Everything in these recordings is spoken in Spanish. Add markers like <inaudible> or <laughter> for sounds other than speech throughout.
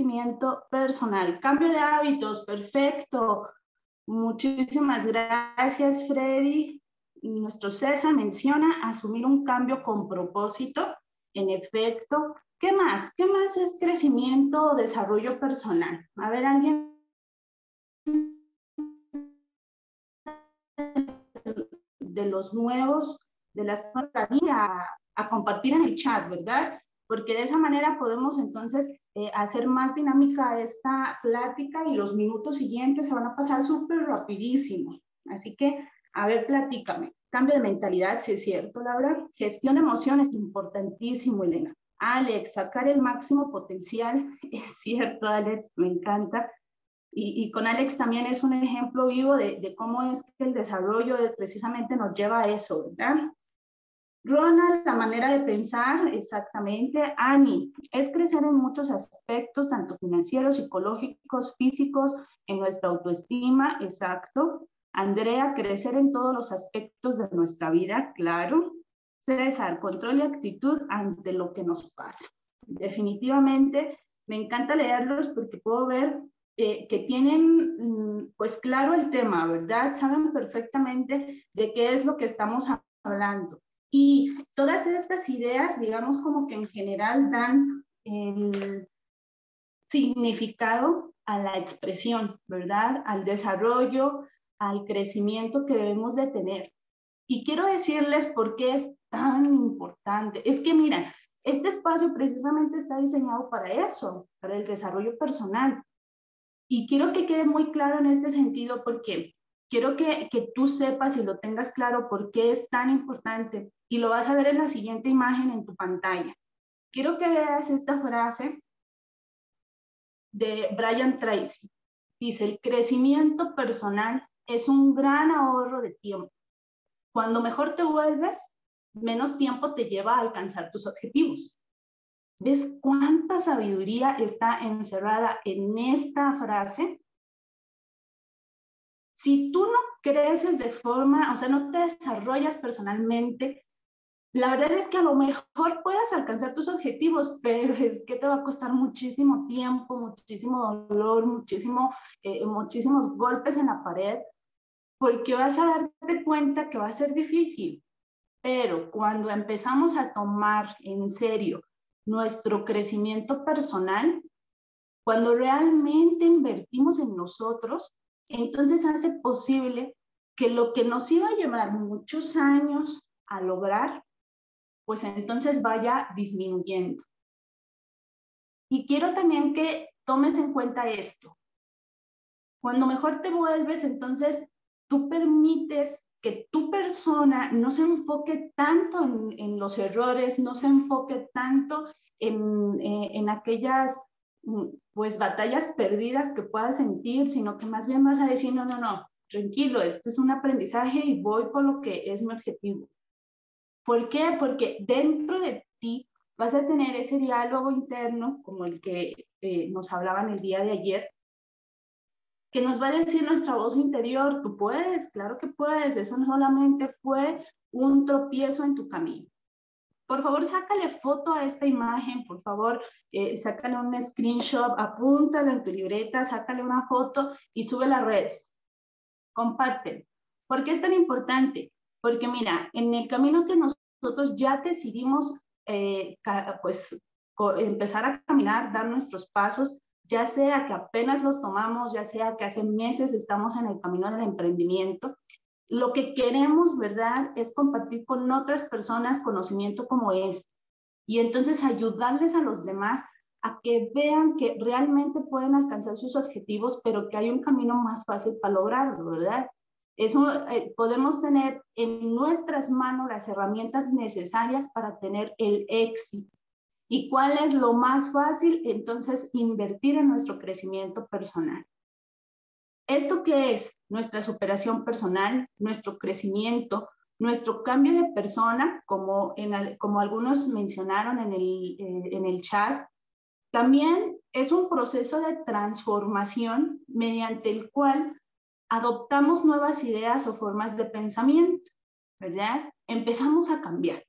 crecimiento personal. Cambio de hábitos, perfecto. Muchísimas gracias, Freddy. Nuestro César menciona asumir un cambio con propósito. En efecto, ¿qué más? ¿Qué más es crecimiento o desarrollo personal? A ver, alguien de los nuevos, de las a, a compartir en el chat, ¿verdad? Porque de esa manera podemos entonces eh, hacer más dinámica esta plática y los minutos siguientes se van a pasar súper rapidísimo. Así que, a ver, platícame. Cambio de mentalidad, si es cierto, Laura. Gestión de emociones, importantísimo, Elena. Alex, sacar el máximo potencial, <laughs> es cierto, Alex, me encanta. Y, con Alex también es un ejemplo vivo de, de, cómo es que el desarrollo precisamente nos lleva a eso, ¿verdad? Ronald, la manera de pensar, exactamente. Ani, es crecer en muchos aspectos, tanto financieros, psicológicos, físicos, en nuestra autoestima, exacto. Andrea, crecer en todos los aspectos de nuestra vida, claro. César, control y actitud ante lo que nos pasa. Definitivamente, me encanta leerlos porque puedo ver eh, que tienen mm, pues claro el tema, ¿verdad? Saben perfectamente de qué es lo que estamos hablando. Y todas estas ideas, digamos, como que en general dan el significado a la expresión, ¿verdad? Al desarrollo, al crecimiento que debemos de tener. Y quiero decirles por qué es tan importante. Es que, mira, este espacio precisamente está diseñado para eso, para el desarrollo personal. Y quiero que quede muy claro en este sentido porque quiero que, que tú sepas y lo tengas claro por qué es tan importante y lo vas a ver en la siguiente imagen en tu pantalla. Quiero que veas esta frase de Brian Tracy. Dice, el crecimiento personal es un gran ahorro de tiempo. Cuando mejor te vuelves, menos tiempo te lleva a alcanzar tus objetivos. ¿Ves cuánta sabiduría está encerrada en esta frase? Si tú no creces de forma, o sea, no te desarrollas personalmente, la verdad es que a lo mejor puedas alcanzar tus objetivos, <laughs> pero es que te va a costar muchísimo tiempo, muchísimo dolor, muchísimo, eh, muchísimos golpes en la pared, porque vas a darte cuenta que va a ser difícil. Pero cuando empezamos a tomar en serio nuestro crecimiento personal, cuando realmente invertimos en nosotros, entonces hace posible que lo que nos iba a llevar muchos años a lograr, pues entonces vaya disminuyendo. Y quiero también que tomes en cuenta esto. Cuando mejor te vuelves, entonces tú permites que tu persona no se enfoque tanto en, los errores, no se enfoque tanto en, eh, en aquellas pues batallas perdidas que puedas sentir, sino que más bien vas a decir, no, no, no, tranquilo, esto es un aprendizaje y voy por lo que es mi objetivo. ¿Por qué? Porque dentro de ti vas a tener ese diálogo interno, como el que eh, nos hablaban el día de ayer, que nos va a decir nuestra voz interior, tú puedes, claro que puedes, eso no solamente fue un tropiezo en tu camino. Por favor, sácale foto a esta imagen, por favor, eh, sácale un screenshot, apúntalo en tu libreta, sácale una foto y sube las redes. Comparte. ¿Por qué es tan importante? Porque mira, en el camino que nosotros ya decidimos eh, pues, empezar a caminar, dar nuestros pasos, ya sea que apenas los tomamos, ya sea que hace meses estamos en el camino del emprendimiento, lo que queremos, ¿verdad?, es compartir con otras personas conocimiento como este. Y entonces ayudarles a los demás a que vean que realmente pueden alcanzar sus objetivos, pero que hay un camino más fácil para lograrlo, ¿verdad? Eso, eh, podemos tener en nuestras manos las herramientas necesarias para tener el éxito. ¿Y cuál es lo más fácil? Entonces, invertir en nuestro crecimiento personal. ¿Esto qué es? Nuestra superación personal, nuestro crecimiento, nuestro cambio de persona, como, como algunos mencionaron en el, eh, en el chat. También es un proceso de transformación mediante el cual adoptamos nuevas ideas o formas de pensamiento, ¿verdad? Empezamos a cambiar.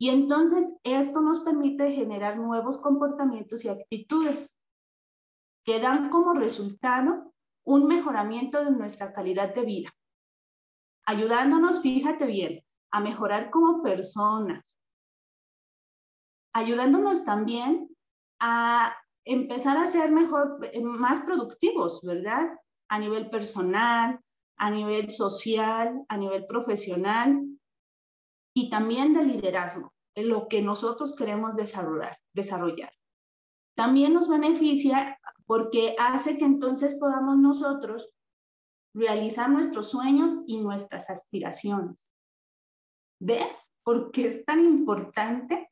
Y entonces esto nos permite generar nuevos comportamientos y actitudes. que dan como resultado un mejoramiento de nuestra calidad de vida, ayudándonos, fíjate bien, a mejorar como personas, ayudándonos también a empezar a ser mejor, eh, más productivos, ¿verdad? A nivel personal, a nivel social, a nivel profesional y también de liderazgo, en lo que nosotros queremos desarrollar. desarrollar. También nos beneficia porque hace que entonces podamos nosotros realizar nuestros sueños y nuestras aspiraciones. ¿Ves? ¿Por qué es tan importante?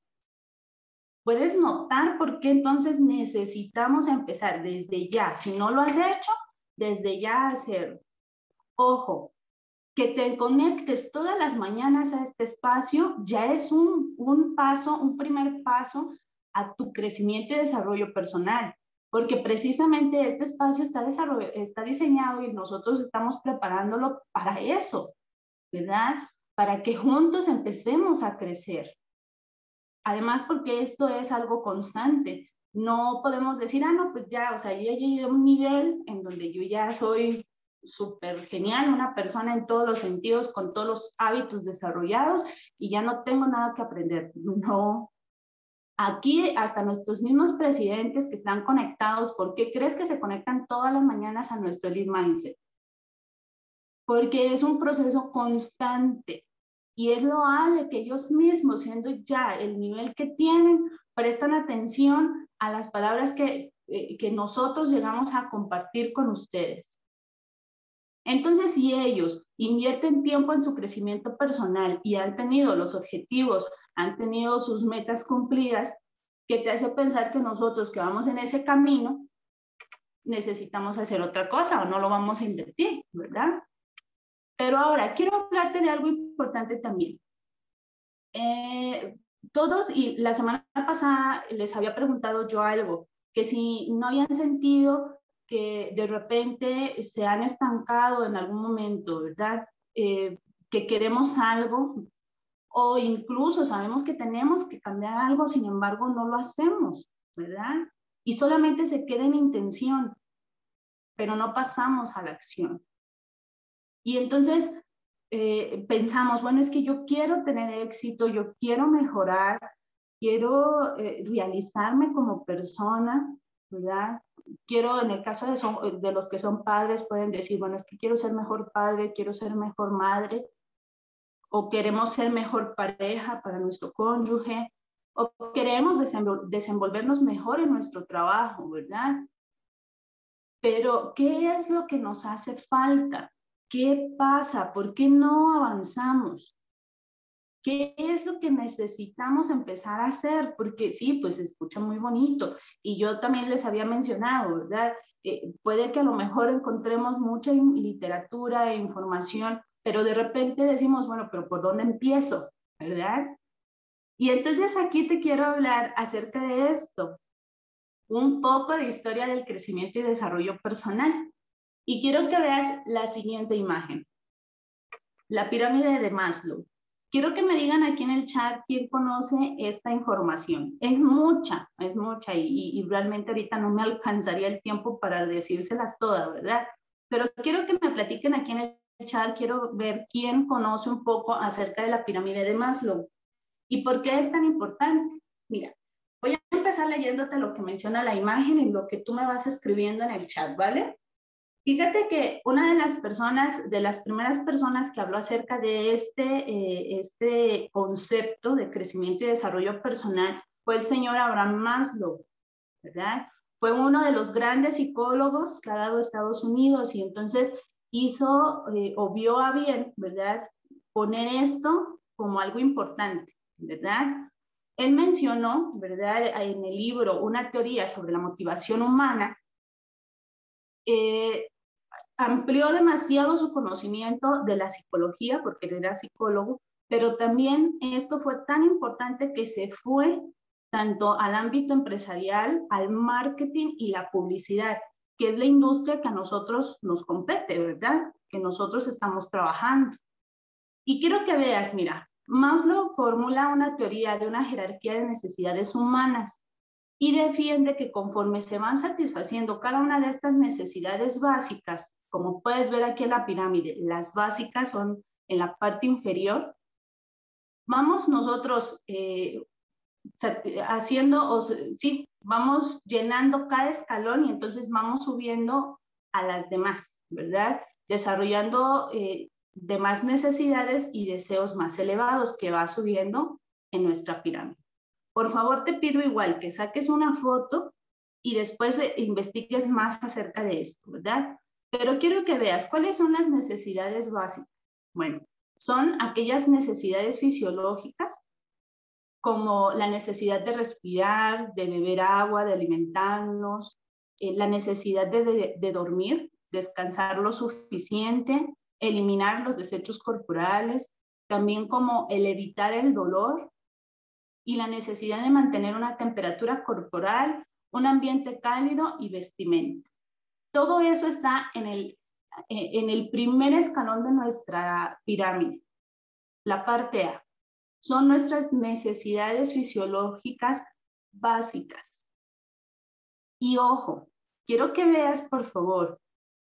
Puedes notar por qué entonces necesitamos empezar desde ya. Si no lo has hecho, desde ya hacerlo. Ojo, que te conectes todas las mañanas a este espacio ya es un, un paso, un primer paso a tu crecimiento y desarrollo personal porque precisamente este espacio está, está diseñado y nosotros estamos preparándolo para eso, ¿verdad? Para que juntos empecemos a crecer. Además, porque esto es algo constante. No podemos decir, ah, no, pues ya, o sea, yo ya llegué a un nivel en donde yo ya soy súper genial, una persona en todos los sentidos, con todos los hábitos desarrollados y ya no tengo nada que aprender. No, Aquí hasta nuestros mismos presidentes que están conectados, ¿por qué crees que se conectan todas las mañanas a nuestro Lead Mindset? Porque es un proceso constante y es loable que ellos mismos, siendo ya el nivel que tienen, prestan atención a las palabras que, eh, que nosotros llegamos a compartir con ustedes. Entonces, si ellos invierten tiempo en su crecimiento personal y han tenido los objetivos, han tenido sus metas cumplidas, ¿qué te hace pensar que nosotros que vamos en ese camino necesitamos hacer otra cosa o no lo vamos a invertir, ¿verdad? Pero ahora, quiero hablarte de algo importante también. Eh, todos, y la semana pasada les había preguntado yo algo, que si no habían sentido que de repente se han estancado en algún momento, ¿verdad? Eh, que queremos algo o incluso sabemos que tenemos que cambiar algo, sin embargo no lo hacemos, ¿verdad? Y solamente se queda en intención, pero no pasamos a la acción. Y entonces eh, pensamos, bueno, es que yo quiero tener éxito, yo quiero mejorar, quiero eh, realizarme como persona, ¿verdad? Quiero, en el caso de, los que son padres, pueden decir, bueno, es que quiero ser mejor padre, quiero ser mejor madre, o queremos ser mejor pareja para nuestro cónyuge, o queremos desenvolvernos mejor en nuestro trabajo, ¿verdad? Pero, ¿qué es lo que nos hace falta? ¿Qué pasa? ¿Por qué no avanzamos? ¿Qué es lo que necesitamos empezar a hacer? Porque sí, pues se escucha muy bonito. Y yo también les había mencionado, ¿verdad? Eh, puede que a lo mejor encontremos mucha literatura e información, pero de repente decimos, bueno, pero ¿por dónde empiezo? ¿Verdad? Y entonces aquí te quiero hablar acerca de esto, un poco de historia del crecimiento y desarrollo personal. Y quiero que veas la siguiente imagen, la pirámide de Maslow. Quiero que me digan aquí en el chat quién conoce esta información. Es mucha, es mucha y, realmente ahorita no me alcanzaría el tiempo para decírselas todas, ¿verdad? Pero quiero que me platiquen aquí en el chat, quiero ver quién conoce un poco acerca de la pirámide de Maslow y por qué es tan importante. Mira, voy a empezar leyéndote lo que menciona la imagen y lo que tú me vas escribiendo en el chat, ¿vale? Fíjate que una de las personas, de las primeras personas que habló acerca de este, eh, este concepto de crecimiento y desarrollo personal fue el señor Abraham Maslow, ¿verdad? Fue uno de los grandes psicólogos que ha dado Estados Unidos y entonces hizo eh, o vio a bien, ¿verdad? Poner esto como algo importante, ¿verdad? Él mencionó, ¿verdad? En el libro una teoría sobre la motivación humana eh, amplió demasiado su conocimiento de la psicología, porque él era psicólogo, pero también esto fue tan importante que se fue tanto al ámbito empresarial, al marketing y la publicidad, que es la industria que a nosotros nos compete, ¿verdad? Que nosotros estamos trabajando. Y quiero que veas, mira, Maslow formula una teoría de una jerarquía de necesidades humanas y defiende que conforme se van satisfaciendo cada una de estas necesidades básicas, como puedes ver aquí en la pirámide, las básicas son en la parte inferior, vamos nosotros eh, haciendo, o, sí, vamos llenando cada escalón y entonces vamos subiendo a las demás, ¿verdad? Desarrollando eh, demás necesidades y deseos más elevados que va subiendo en nuestra pirámide. Por favor, te pido igual que saques una foto y después investigues más acerca de esto, ¿verdad? Pero quiero que veas cuáles son las necesidades básicas. Bueno, son aquellas necesidades fisiológicas como la necesidad de respirar, de beber agua, de alimentarnos, eh, la necesidad de, de dormir, descansar lo suficiente, eliminar los desechos corporales, también como el evitar el dolor, y la necesidad de mantener una temperatura corporal, un ambiente cálido y vestimenta. Todo eso está en el, eh, en el primer escalón de nuestra pirámide, la parte A. Son nuestras necesidades fisiológicas básicas. Y ojo, quiero que veas, por favor,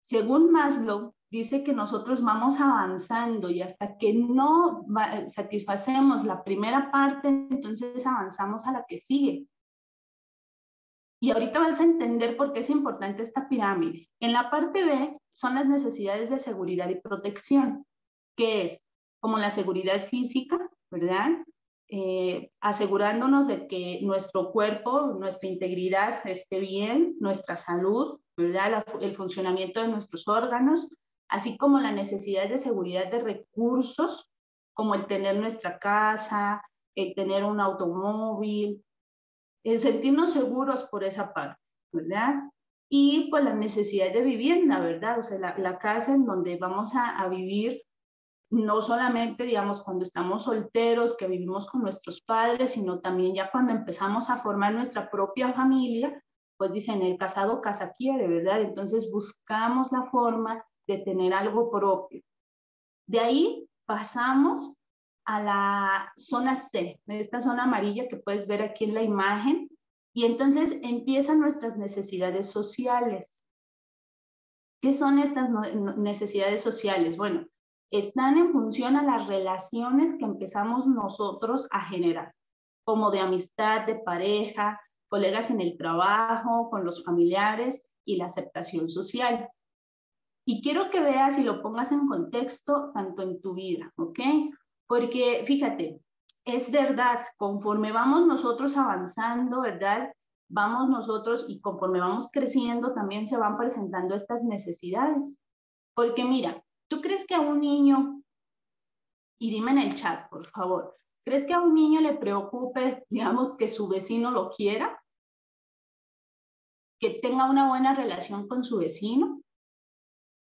según Maslow, dice que nosotros vamos avanzando y hasta que no satisfacemos la primera parte, entonces avanzamos a la que sigue. Y ahorita vas a entender por qué es importante esta pirámide. En la parte B son las necesidades de seguridad y protección, que es como la seguridad física, ¿verdad? Eh, asegurándonos de que nuestro cuerpo, nuestra integridad esté bien, nuestra salud, ¿verdad? el funcionamiento de nuestros órganos, así como la necesidad de seguridad de recursos, como el tener nuestra casa, el tener un automóvil, el sentirnos seguros por esa parte, ¿verdad? Y pues la necesidad de vivienda, ¿verdad? O sea, la, casa en donde vamos a, a, vivir, no solamente, digamos, cuando estamos solteros, que vivimos con nuestros padres, sino también ya cuando empezamos a formar nuestra propia familia, pues dicen, el casado casa quiere, ¿verdad? Entonces buscamos la forma de tener algo propio. De ahí pasamos a la zona C, esta zona amarilla que puedes ver aquí en la imagen, y entonces empiezan nuestras necesidades sociales. ¿Qué son estas necesidades sociales? Bueno, están en función a las relaciones que empezamos nosotros a generar, como de amistad, de pareja, colegas en el trabajo, con los familiares y la aceptación social. Y quiero que veas y lo pongas en contexto tanto en tu vida, ¿ok? Porque fíjate, es verdad, conforme vamos nosotros avanzando, ¿verdad? Vamos nosotros y conforme vamos creciendo también se van presentando estas necesidades. Porque mira, ¿tú crees que a un niño, y dime en el chat, por favor, ¿crees que a un niño le preocupe, digamos, que su vecino lo quiera? ¿Que tenga una buena relación con su vecino?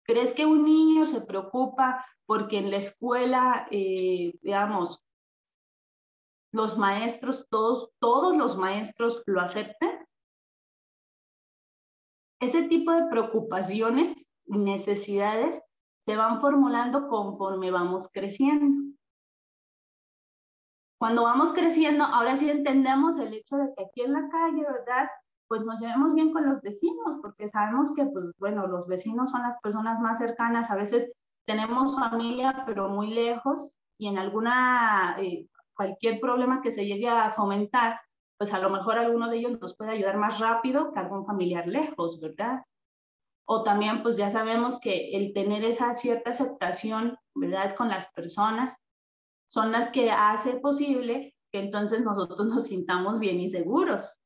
¿Crees que un niño se preocupa porque en la escuela, eh, digamos, los maestros, todos, todos los maestros lo acepten? Ese tipo de preocupaciones necesidades se van formulando conforme vamos creciendo. Cuando vamos creciendo, ahora sí entendemos el hecho de que aquí en la calle, ¿verdad? Pues nos llevemos bien con los vecinos, porque sabemos que, pues bueno, los vecinos son las personas más cercanas, a veces tenemos familia, pero muy lejos, y en alguna, eh, cualquier problema que se llegue a fomentar, pues a lo mejor alguno de ellos nos puede ayudar más rápido que algún familiar lejos, ¿verdad? O también, pues ya sabemos que el tener esa cierta aceptación, ¿verdad? Con las personas, son las que hace posible que entonces nosotros nos sintamos bien y seguros,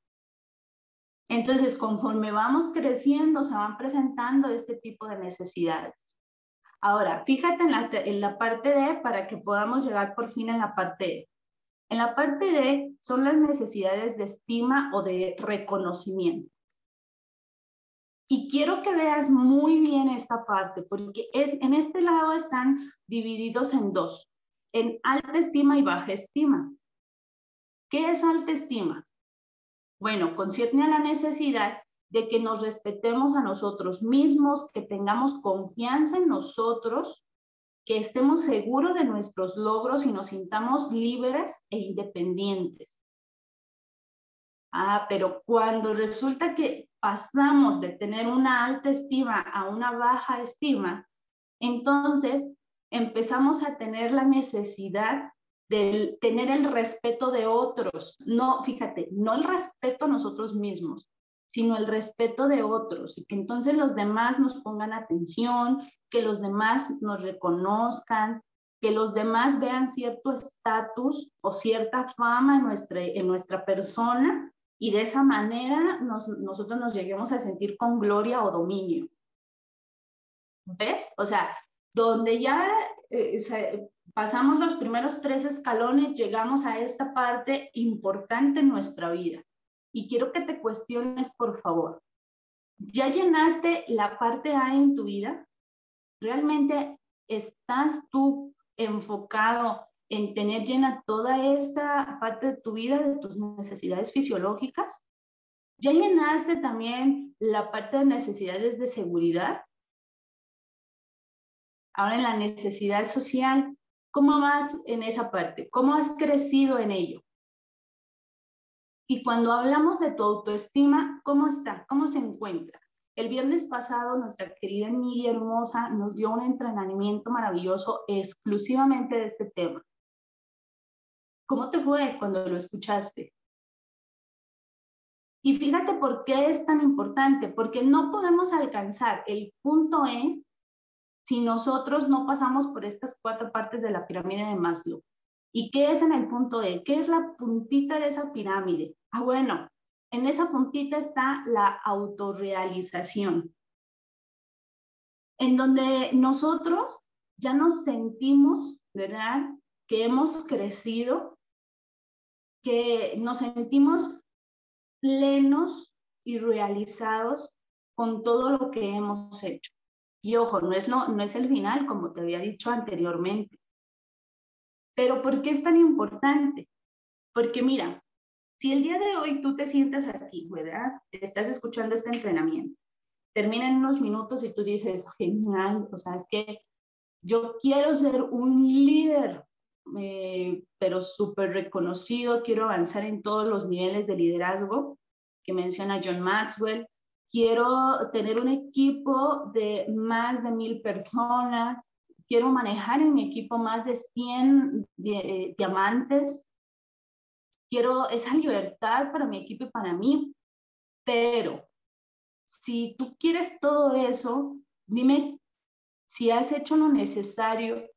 entonces, conforme vamos creciendo, se van presentando este tipo de necesidades. Ahora, fíjate en la, parte D para que podamos llegar por fin a la parte E. En la parte D son las necesidades de estima o de reconocimiento. Y quiero que veas muy bien esta parte, porque es, en este lado están divididos en dos, en alta estima y baja estima. ¿Qué es alta estima? Bueno, concierne a la necesidad de que nos respetemos a nosotros mismos, que tengamos confianza en nosotros, que estemos seguros de nuestros logros y nos sintamos libres e independientes. Ah, pero cuando resulta que pasamos de tener una alta estima a una baja estima, entonces empezamos a tener la necesidad de tener el respeto de otros. No, fíjate, no el respeto a nosotros mismos, sino el respeto de otros y que entonces los demás nos pongan atención, que los demás nos reconozcan, que los demás vean cierto estatus o cierta fama en nuestra, en nuestra persona y de esa manera nosotros nos lleguemos a sentir con gloria o dominio. ¿Ves? O sea, donde ya eh, pasamos los primeros tres escalones, llegamos a esta parte importante en nuestra vida. Y quiero que te cuestiones, por favor. ¿Ya llenaste la parte A en tu vida? ¿Realmente estás tú enfocado en tener llena toda esta parte de tu vida, de tus necesidades fisiológicas? ¿Ya llenaste también la parte de necesidades de seguridad? Ahora en la necesidad social, ¿cómo vas en esa parte? ¿Cómo has crecido en ello? Y cuando hablamos de tu autoestima, ¿cómo está? ¿Cómo se encuentra? El viernes pasado, nuestra querida Emilia Hermosa nos dio un entrenamiento maravilloso exclusivamente de este tema. ¿Cómo te fue cuando lo escuchaste? Y fíjate por qué es tan importante, porque no podemos alcanzar el punto E si nosotros no pasamos por estas cuatro partes de la pirámide de Maslow. ¿Y qué es en el punto E? ¿Qué es la puntita de esa pirámide? Ah, bueno, en esa puntita está la autorrealización, en donde nosotros ya nos sentimos, ¿verdad? Que hemos crecido, que nos sentimos plenos y realizados con todo lo que hemos hecho. Y ojo, no es, no, no es el final, como te había dicho anteriormente. Pero ¿por qué es tan importante? Porque mira, si el día de hoy tú te sientas aquí, ¿verdad? Estás escuchando este entrenamiento, termina en unos minutos y tú dices, genial, o sea, es que yo quiero ser un líder, eh, pero súper reconocido, quiero avanzar en todos los niveles de liderazgo que menciona John Maxwell, quiero tener un equipo de más de mil personas, quiero manejar en mi equipo más de 100 eh, diamantes, quiero esa libertad para mi equipo y para mí, pero si tú quieres todo eso, dime si has hecho lo necesario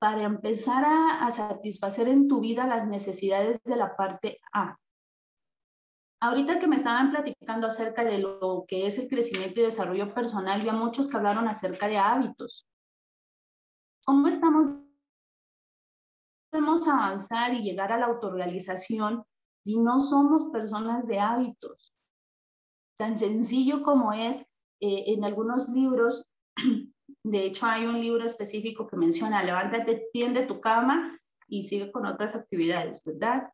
para empezar a, satisfacer en tu vida las necesidades de la parte A. Ahorita que me estaban platicando acerca de lo que es el crecimiento y desarrollo personal, ya muchos que hablaron acerca de hábitos. ¿Cómo estamos podemos avanzar y llegar a la autorrealización si no somos personas de hábitos. Tan sencillo como es, eh, en algunos libros, <clears throat> de hecho hay un libro específico que menciona, levántate, tiende tu cama y sigue con otras actividades, ¿verdad?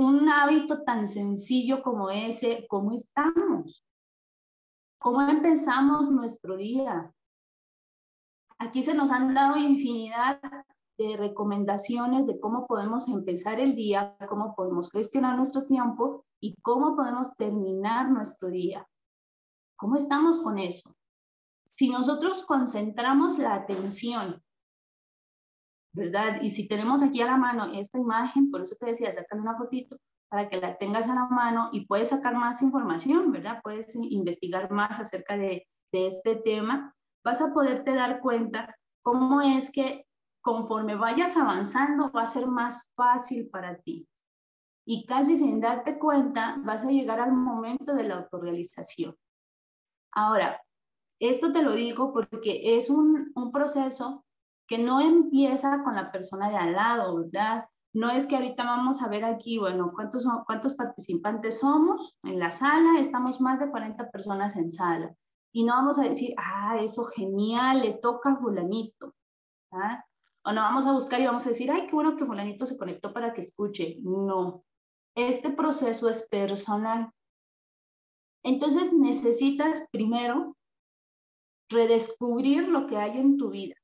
Un hábito tan sencillo como ese, ¿cómo estamos? ¿Cómo empezamos nuestro día? Aquí se nos han dado infinidad de recomendaciones de cómo podemos empezar el día, cómo podemos gestionar nuestro tiempo y cómo podemos terminar nuestro día. ¿Cómo estamos con eso? Si nosotros concentramos la atención, ¿verdad? Y si tenemos aquí a la mano esta imagen, por eso te decía, sacar una fotito para que la tengas a la mano y puedes sacar más información, ¿verdad? Puedes investigar más acerca de, este tema. Vas a poderte dar cuenta cómo es que conforme vayas avanzando va a ser más fácil para ti. Y casi sin darte cuenta vas a llegar al momento de la autorrealización. Ahora, esto te lo digo porque es un proceso que no empieza con la persona de al lado, ¿verdad? No es que ahorita vamos a ver aquí, bueno, ¿cuántos, cuántos participantes somos en la sala? Estamos más de 40 personas en sala. Y no vamos a decir, ah, eso genial, le toca a fulanito. ¿ah? O no vamos a buscar y vamos a decir, ay, qué bueno que fulanito se conectó para que escuche. No, este proceso es personal. Entonces necesitas primero redescubrir lo que hay en tu vida.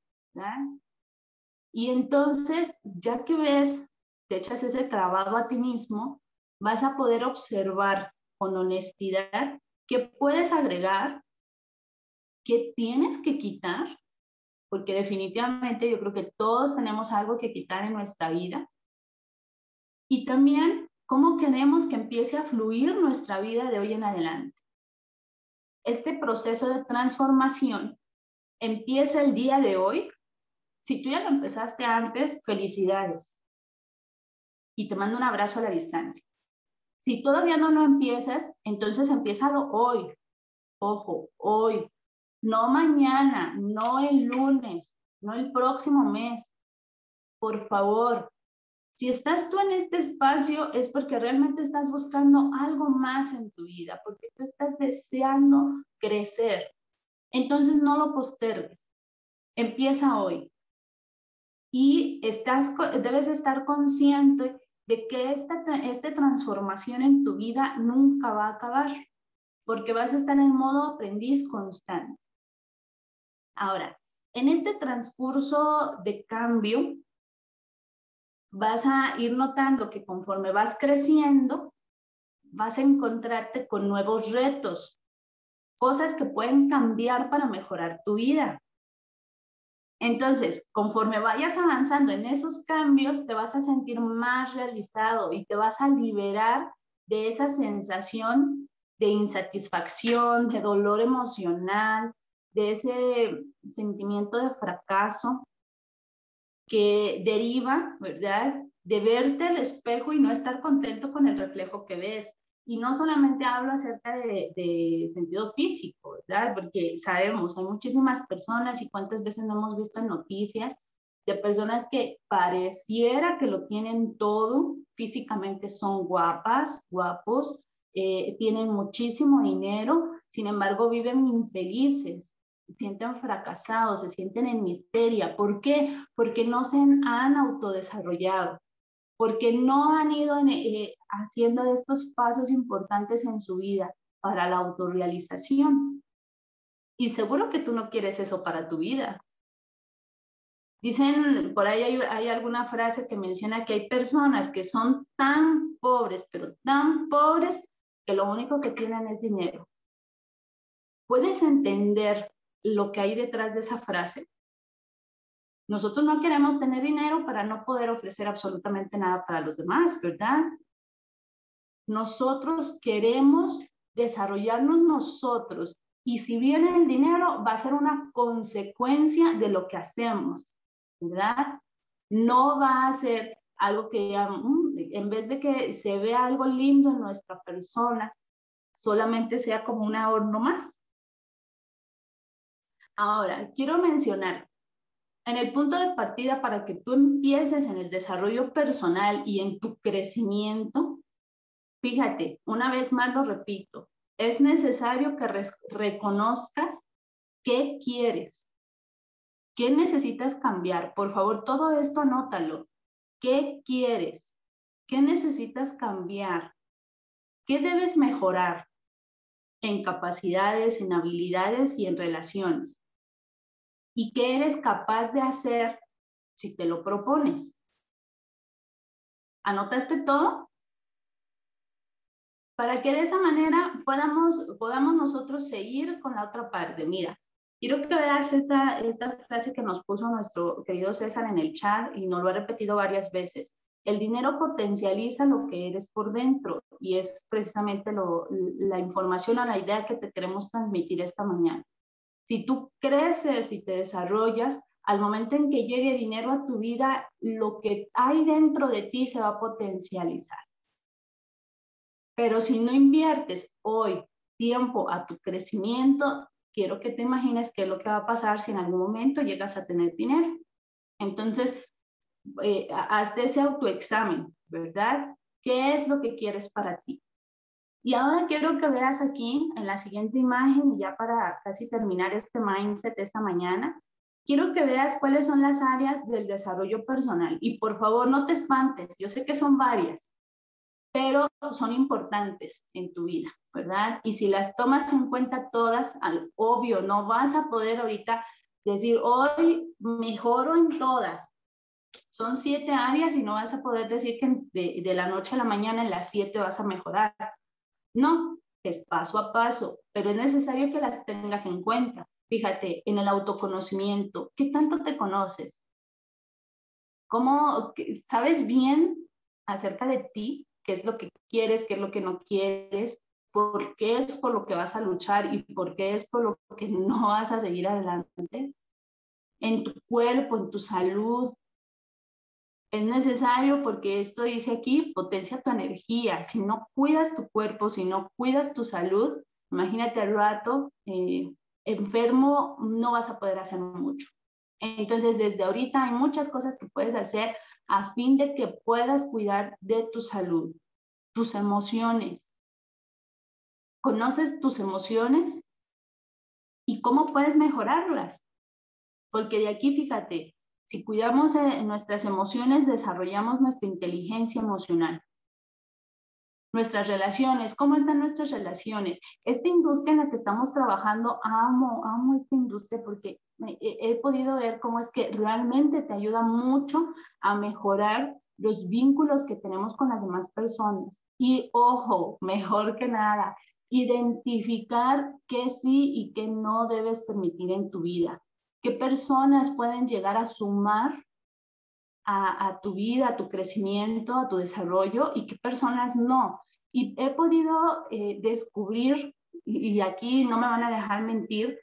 Y entonces, ya que ves, te echas ese trabajo a ti mismo, vas a poder observar con honestidad qué puedes agregar, qué tienes que quitar, porque definitivamente yo creo que todos tenemos algo que quitar en nuestra vida. Y también cómo queremos que empiece a fluir nuestra vida de hoy en adelante. Este proceso de transformación empieza el día de hoy. Si tú ya lo empezaste antes, felicidades. Y te mando un abrazo a la distancia. Si todavía no lo empiezas, entonces empiézalo hoy. Ojo, hoy. No mañana, no el lunes, no el próximo mes. Por favor, si estás tú en este espacio es porque realmente estás buscando algo más en tu vida, porque tú estás deseando crecer. Entonces no lo postergues. Empieza hoy. Y estás, debes estar consciente de que esta, esta transformación en tu vida nunca va a acabar, porque vas a estar en modo aprendiz constante. Ahora, en este transcurso de cambio, vas a ir notando que conforme vas creciendo, vas a encontrarte con nuevos retos, cosas que pueden cambiar para mejorar tu vida. Entonces, conforme vayas avanzando en esos cambios, te vas a sentir más realizado y te vas a liberar de esa sensación de insatisfacción, de dolor emocional, de ese sentimiento de fracaso que deriva, ¿verdad? De verte al espejo y no estar contento con el reflejo que ves. Y no solamente hablo acerca de, sentido físico, ¿verdad? Porque sabemos, hay muchísimas personas y cuántas veces no hemos visto en noticias de personas que pareciera que lo tienen todo, físicamente son guapas, guapos, eh, tienen muchísimo dinero, sin embargo viven infelices, se sienten fracasados, se sienten en misteria. ¿Por qué? Porque no se han autodesarrollado, porque no han ido eh, haciendo estos pasos importantes en su vida para la autorrealización. Y seguro que tú no quieres eso para tu vida. Dicen, por ahí hay, hay, alguna frase que menciona que hay personas que son tan pobres, pero tan pobres, que lo único que tienen es dinero. ¿Puedes entender lo que hay detrás de esa frase. Nosotros no queremos tener dinero para no poder ofrecer absolutamente nada para los demás, ¿verdad? Nosotros queremos desarrollarnos nosotros y si viene el dinero va a ser una consecuencia de lo que hacemos, ¿verdad? No va a ser algo que mm", en vez de que se vea algo lindo en nuestra persona, solamente sea como un adorno más. Ahora, quiero mencionar, en el punto de partida para que tú empieces en el desarrollo personal y en tu crecimiento, fíjate, una vez más lo repito, es necesario que reconozcas qué quieres, qué necesitas cambiar. Por favor, todo esto anótalo. ¿Qué quieres? ¿Qué necesitas cambiar? ¿Qué debes mejorar en capacidades, en habilidades y en relaciones? Y qué eres capaz de hacer si te lo propones. ¿Anotaste todo? Para que de esa manera podamos, podamos nosotros seguir con la otra parte. Mira, quiero que veas esta, esta frase que nos puso nuestro querido César en el chat y nos lo ha repetido varias veces. El dinero potencializa lo que eres por dentro y es precisamente lo, la información o la idea que te queremos transmitir esta mañana. Si tú creces y te desarrollas, al momento en que llegue dinero a tu vida, lo que hay dentro de ti se va a potencializar. Pero si no inviertes hoy tiempo a tu crecimiento, quiero que te imagines qué es lo que va a pasar si en algún momento llegas a tener dinero. Entonces, eh, hazte ese autoexamen, ¿verdad? ¿Qué es lo que quieres para ti? Y ahora quiero que veas aquí en la siguiente imagen, ya para casi terminar este mindset esta mañana, quiero que veas cuáles son las áreas del desarrollo personal. Y por favor, no te espantes, yo sé que son varias, pero son importantes en tu vida, ¿verdad? Y si las tomas en cuenta todas, al obvio, no vas a poder ahorita decir, hoy mejoro en todas. son siete áreas y no vas a poder decir que de, de la noche a la mañana en las siete vas a mejorar. No, es paso a paso, pero es necesario que las tengas en cuenta. Fíjate, en el autoconocimiento, ¿qué tanto te conoces? ¿Cómo sabes bien acerca de ti? ¿Qué es lo que quieres? ¿Qué es lo que no quieres? ¿Por qué es por lo que vas a luchar y por qué es por lo que no vas a seguir adelante? En tu cuerpo, en tu salud, es necesario porque esto dice aquí, potencia tu energía. Si no cuidas tu cuerpo, si no cuidas tu salud, imagínate al rato eh, enfermo, no vas a poder hacer mucho. Entonces, desde ahorita hay muchas cosas que puedes hacer a fin de que puedas cuidar de tu salud, tus emociones. ¿Conoces tus emociones? ¿Y cómo puedes mejorarlas? Porque de aquí, fíjate, si cuidamos nuestras emociones, desarrollamos nuestra inteligencia emocional. Nuestras relaciones, ¿cómo están nuestras relaciones? Esta industria en la que estamos trabajando, amo, amo esta industria porque he, he podido ver cómo es que realmente te ayuda mucho a mejorar los vínculos que tenemos con las demás personas. Y ojo, mejor que nada, identificar qué sí y qué no debes permitir en tu vida qué personas pueden llegar a sumar a, tu vida, a tu crecimiento, a tu desarrollo y qué personas no. Y he podido eh, descubrir, y aquí no me van a dejar mentir,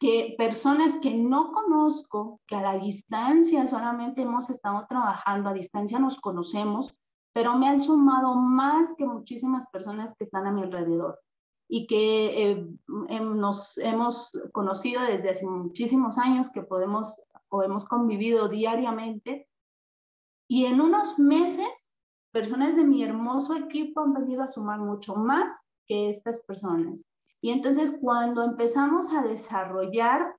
que personas que no conozco, que a la distancia solamente hemos estado trabajando, a distancia nos conocemos, pero me han sumado más que muchísimas personas que están a mi alrededor y que eh, em, nos hemos conocido desde hace muchísimos años, que podemos o hemos convivido diariamente. Y en unos meses, personas de mi hermoso equipo han venido a sumar mucho más que estas personas. Y entonces cuando empezamos a desarrollar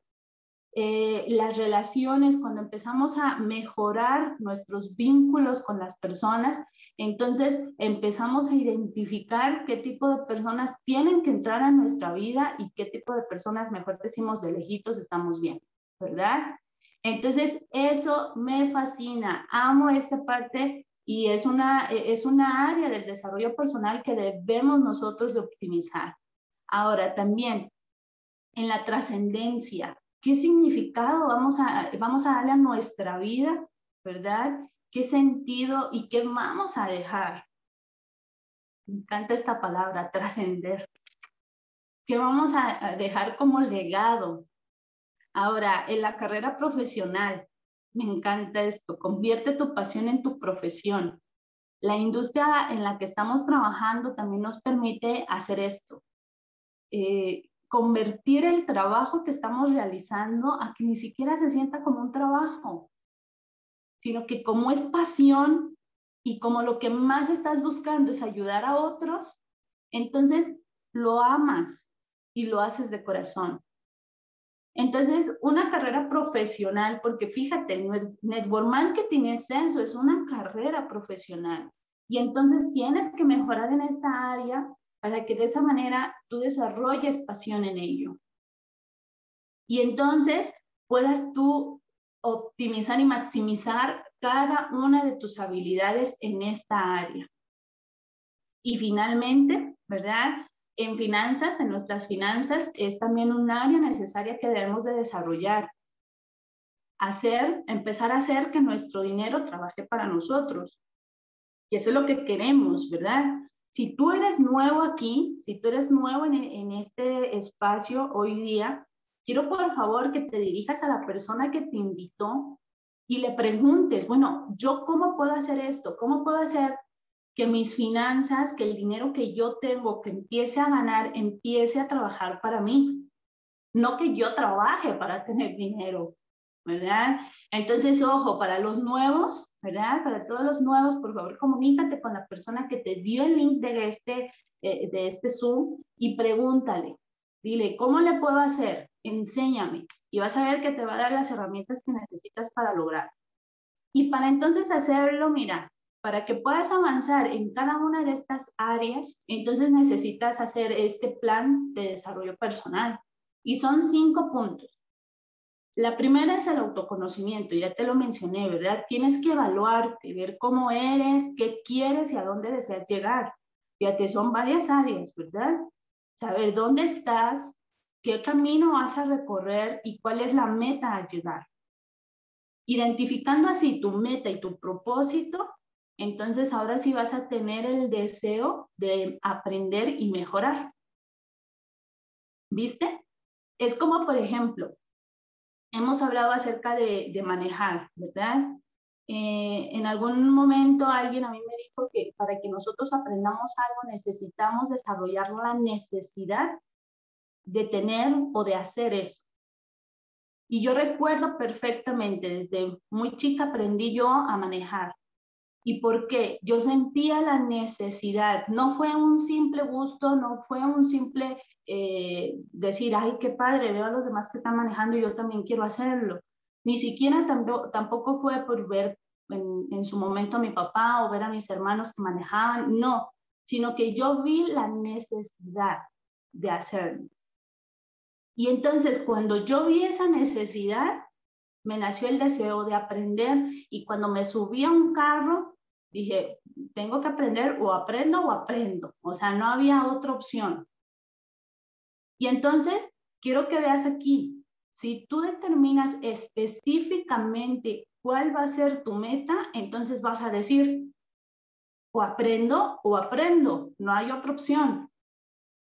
eh, las relaciones, cuando empezamos a mejorar nuestros vínculos con las personas, entonces empezamos a identificar qué tipo de personas tienen que entrar a nuestra vida y qué tipo de personas, mejor decimos, de lejitos estamos bien, ¿verdad? Entonces, eso me fascina, amo esta parte y es una, es una área del desarrollo personal que debemos nosotros de optimizar. Ahora, también en la trascendencia, ¿qué significado vamos a, vamos a darle a nuestra vida, verdad? Qué sentido y qué vamos a dejar. Me encanta esta palabra, trascender. ¿Qué vamos a dejar como legado? Ahora, en la carrera profesional, me encanta esto, convierte tu pasión en tu profesión. La industria en la que estamos trabajando también nos permite hacer esto, eh, convertir el trabajo que estamos realizando a que ni siquiera se sienta como un trabajo, sino que como es pasión y como lo que más estás buscando es ayudar a otros, entonces lo amas y lo haces de corazón. Entonces, una carrera profesional, porque fíjate, el network marketing es eso, es una carrera profesional. Y entonces tienes que mejorar en esta área para que de esa manera tú desarrolles pasión en ello. Y entonces puedas tú optimizar y maximizar cada una de tus habilidades en esta área. Y finalmente, ¿verdad? En finanzas, en nuestras finanzas, es también un área necesaria que debemos de desarrollar. Hacer, empezar a hacer que nuestro dinero trabaje para nosotros. Y eso es lo que queremos, ¿verdad? Si tú eres nuevo aquí, si tú eres nuevo en, en este espacio hoy día, quiero por favor que te dirijas a la persona que te invitó y le preguntes, bueno, ¿yo cómo puedo hacer esto? ¿Cómo puedo hacer que mis finanzas, que el dinero que yo tengo, que empiece a ganar, empiece a trabajar para mí? No que yo trabaje para <laughs> tener dinero, ¿verdad? Entonces, ojo, para los nuevos, ¿verdad? Para todos los nuevos, por favor, comunícate con la persona que te dio el link de este, eh, de este Zoom y pregúntale, Dile, ¿cómo le puedo hacer? Enséñame. Y vas a ver que te va a dar las herramientas que necesitas para lograr. Y para entonces hacerlo, mira, para que puedas avanzar en cada una de estas áreas, entonces necesitas hacer este plan de desarrollo personal. Y son cinco puntos. La primera es el autoconocimiento, ya te lo mencioné, ¿verdad? Tienes que evaluarte, ver cómo eres, qué quieres y a dónde deseas llegar. Fíjate, son varias áreas, ¿verdad? Saber dónde estás, qué camino vas a recorrer y cuál es la meta a llegar. Identificando así tu meta y tu propósito, entonces ahora sí vas a tener el deseo de aprender y mejorar. ¿Viste? Es como, por ejemplo, hemos hablado acerca de, manejar, ¿verdad? Eh, en algún momento alguien a mí me dijo que para que nosotros aprendamos algo necesitamos desarrollar la necesidad de tener o de hacer eso. Y yo recuerdo perfectamente, desde muy chica aprendí yo a manejar. ¿Y por qué? Yo sentía la necesidad. No fue un simple gusto, no fue un simple eh, decir, ay, qué padre, veo a los demás que están manejando y yo también quiero hacerlo. Ni siquiera tampoco, fue por ver en, en su momento a mi papá o ver a mis hermanos que manejaban, no, sino que yo vi la necesidad de hacerlo. Y entonces cuando yo vi esa necesidad, me nació el deseo de aprender y cuando me subí a un carro, dije, tengo que aprender o aprendo o aprendo. O sea, no había otra opción. Y entonces, quiero que veas aquí, si tú determinas específicamente cuál va a ser tu meta, entonces vas a decir, o aprendo o aprendo, no hay otra opción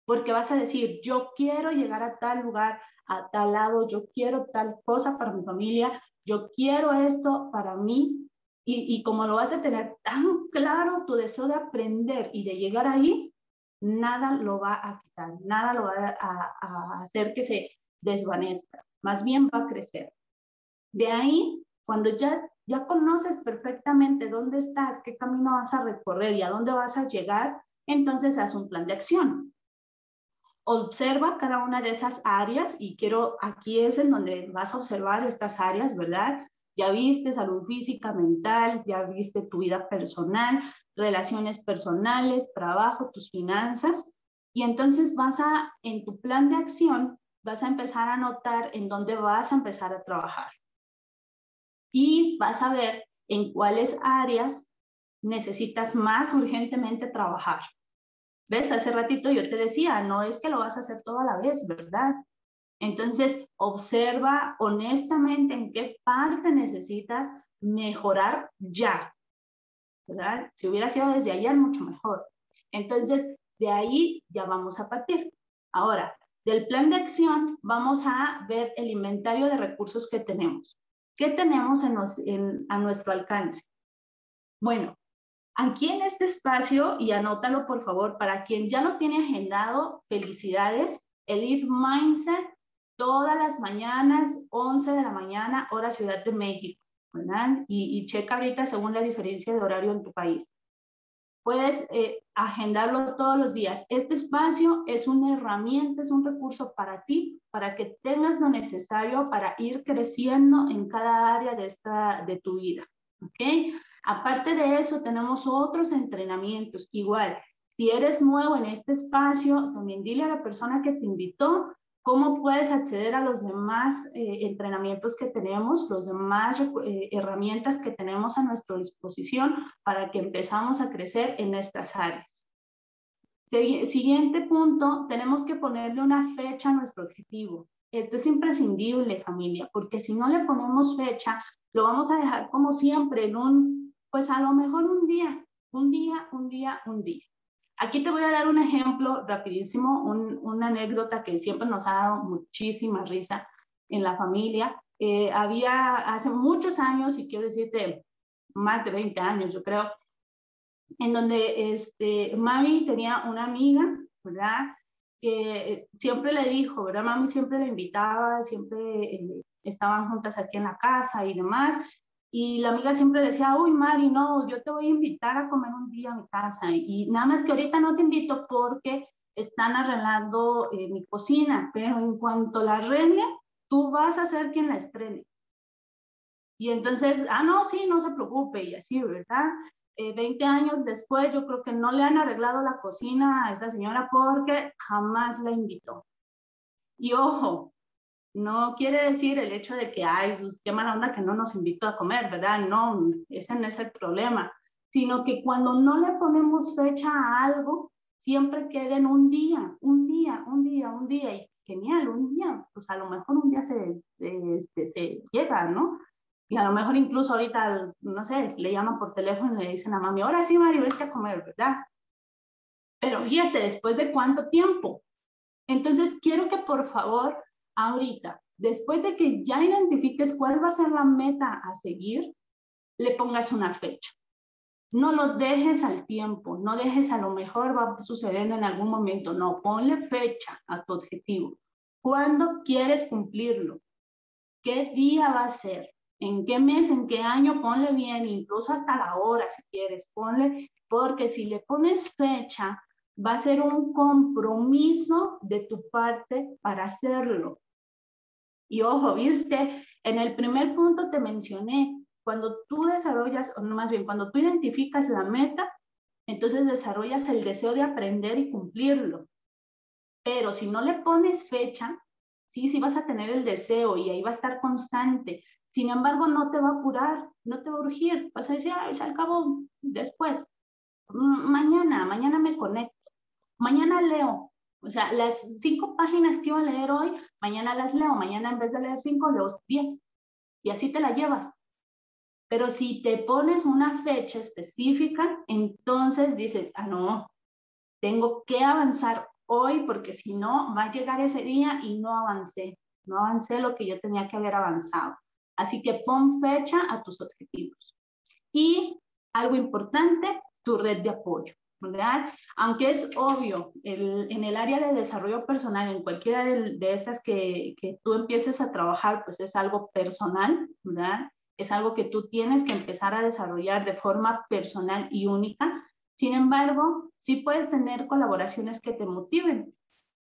porque vas a decir, yo quiero llegar a tal lugar, a tal lado, yo quiero tal cosa para mi familia, yo quiero esto para mí. Y, como lo vas a tener tan claro tu deseo de aprender y de llegar ahí, nada lo va a quitar, nada lo va a, a hacer que se desvanezca, más bien va a crecer. De ahí, cuando ya, ya conoces perfectamente dónde estás, qué camino vas a recorrer y a dónde vas a llegar, entonces haz un plan de acción observa cada una de esas áreas y quiero, aquí es en donde vas a observar estas áreas, ¿verdad? Ya viste salud física, mental, ya viste tu vida personal, relaciones personales, trabajo, tus finanzas. Y entonces vas a, en tu plan de acción, vas a empezar a notar en dónde vas a empezar a trabajar. Y vas a ver en cuáles áreas necesitas más urgentemente trabajar. ¿Ves? Hace ratito yo te decía, no es que lo vas a hacer toda la vez, ¿verdad? Entonces, observa honestamente en qué parte necesitas mejorar ya, ¿verdad? Si hubiera sido desde ayer, mucho mejor. Entonces, de ahí ya vamos a partir. Ahora, del plan de acción vamos a ver el inventario de recursos que tenemos. ¿Qué tenemos a nuestro alcance? Bueno, Aquí en este espacio, y anótalo por favor, para quien ya lo tiene agendado, felicidades, Elite Mindset, todas las mañanas, 11 de la mañana, hora Ciudad de México, ¿verdad? Y, checa ahorita según la diferencia de horario en tu país. Puedes eh, agendarlo todos los días. Este espacio es una herramienta, es un recurso para ti, para que tengas lo necesario para ir creciendo en cada área de, esta, de tu vida. ¿Ok? Aparte de eso, tenemos otros entrenamientos. Igual, si eres nuevo en este espacio, también dile a la persona que te invitó cómo puedes acceder a los demás eh, entrenamientos que tenemos, los demás eh, herramientas que tenemos a nuestra disposición para que empezamos a crecer en estas áreas. Siguiente punto, tenemos que ponerle una fecha a nuestro objetivo. Esto es imprescindible, familia, porque si no le ponemos fecha, lo vamos a dejar como siempre en un pues a lo mejor un día, un día, un día, un día. Aquí te voy a dar un ejemplo rapidísimo, una anécdota que siempre nos ha dado muchísima risa en la familia. Eh, había hace muchos años, y quiero decirte más de 20 años, yo creo, en donde este, mami tenía una amiga, ¿verdad? Que siempre le dijo, ¿verdad? Mami siempre le invitaba, siempre eh, estaban juntas aquí en la casa y demás, y la amiga siempre decía, uy, Mari, no, yo te voy a invitar a comer un día a mi casa. Y nada más que ahorita no te invito porque están arreglando eh, mi cocina, pero en cuanto la arregle, tú vas a ser quien la estrene. Y entonces, ah, no, sí, no se preocupe, y así, ¿verdad? Eh, 20 años después, yo creo que no le han arreglado la cocina a esa señora porque jamás la invitó. Y ojo, No quiere decir el hecho de que, ay, pues qué mala onda que no nos invitó a comer, ¿verdad? No, ese no es el problema, sino que cuando no le ponemos fecha a algo, siempre queda en un día, un día, un día, un día, y genial, un día, pues a lo mejor un día se, este, se llega, ¿no? Y a lo mejor incluso ahorita, no sé, le llaman por teléfono y le dicen a mami, ahora sí, Mario, vete a comer, ¿verdad? Pero fíjate, después de cuánto tiempo. Entonces, quiero que por favor, ahorita, después de que ya identifiques cuál va a ser la meta a seguir, le pongas una fecha. No lo dejes al tiempo, no dejes a lo mejor va a suceder en algún momento, no, ponle fecha a tu objetivo. ¿Cuándo quieres cumplirlo? ¿Qué día va a ser? ¿En qué mes, en qué año? Ponle bien, incluso hasta la hora si quieres, ponle, porque si le pones fecha, va a ser un compromiso de tu parte para hacerlo. Y ojo, viste, en el primer punto te mencioné, cuando tú desarrollas, o más bien, cuando tú identificas la meta, entonces desarrollas el deseo de aprender y cumplirlo. Pero si no le pones fecha, sí, sí vas a tener el deseo y ahí va a estar constante. Sin embargo, no te va a apurar, no te va a urgir. Vas a decir, ay, al cabo después. Mañana, mañana me conecto. Mañana leo. O sea, las cinco páginas que iba a leer hoy, mañana las leo. Mañana en vez de leer cinco, leo diez. Y así te la llevas. Pero si te pones una fecha específica, entonces dices, ah, no, tengo que avanzar hoy porque si no, va a llegar ese día y no avancé, no avancé lo que yo tenía que haber avanzado. Así que pon fecha a tus objetivos. Y algo importante, tu red de apoyo. Aunque es obvio, en el área de desarrollo personal, en cualquiera de, estas que, que, tú empieces a trabajar, pues es algo personal, ¿verdad? es algo que tú tienes que empezar a desarrollar de forma personal y única. Sin embargo, sí puedes tener colaboraciones que te motiven.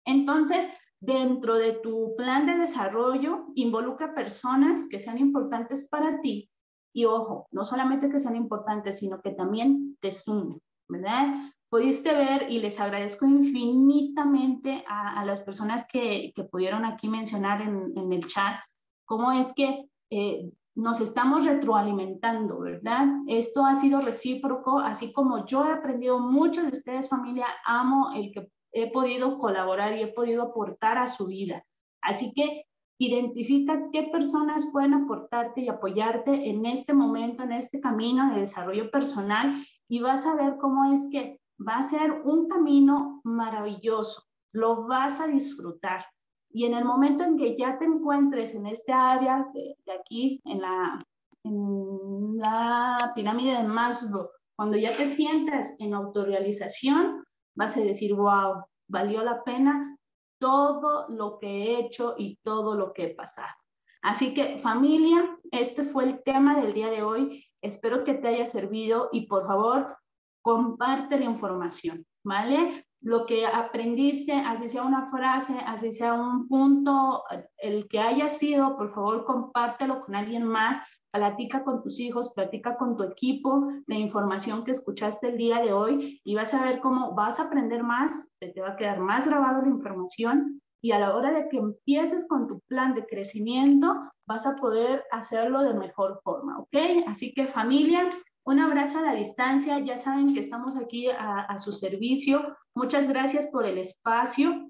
Entonces, dentro de tu plan de desarrollo, involucra personas que sean importantes para ti. Y ojo, no solamente que sean importantes, sino que también te sumen, ¿verdad? Pudiste ver y les agradezco infinitamente a, las personas que, pudieron aquí mencionar en, el chat cómo es que eh, nos estamos retroalimentando, ¿verdad? Esto ha sido recíproco, así como yo he aprendido mucho de ustedes, familia, amo el que he podido colaborar y he podido aportar a su vida. Así que identifica qué personas pueden aportarte y apoyarte en este momento, en este camino de desarrollo personal y vas a ver cómo es que va a ser un camino maravilloso, lo vas a disfrutar. Y en el momento en que ya te encuentres en este área de, aquí, en la, en la pirámide de Maslow, cuando ya te sientas en autorrealización, vas a decir, wow, valió la pena todo lo que he hecho y todo lo que he pasado. Así que familia, este fue el tema del día de hoy. Espero que te haya servido y por favor, comparte la información, ¿vale? lo que aprendiste, así sea una frase, así sea un punto, el que haya sido, por favor, compártelo con alguien más, platica con tus hijos, platica con tu equipo la información que escuchaste el día de hoy y vas a ver cómo vas a aprender más, se te va a quedar más grabado la información y a la hora de que empieces con tu plan de crecimiento, vas a poder hacerlo de mejor forma, ¿ok? Así que familia, un abrazo a la distancia, ya saben que estamos aquí a, su servicio. Muchas gracias por el espacio.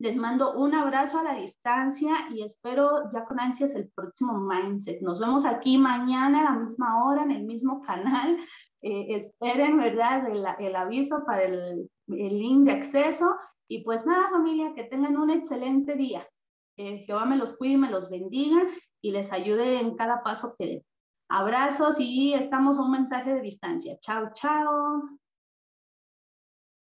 Les mando un abrazo a la distancia y espero ya con ansias el próximo Mindset. Nos vemos aquí mañana a la misma hora en el mismo canal. Eh, esperen, ¿verdad?, el, aviso para el, el, link de acceso. Y pues nada, familia, que tengan un excelente día. Jehová me los cuide y me los bendiga y les ayude en cada paso que Abrazos y estamos a un mensaje de distancia. Chao, chao.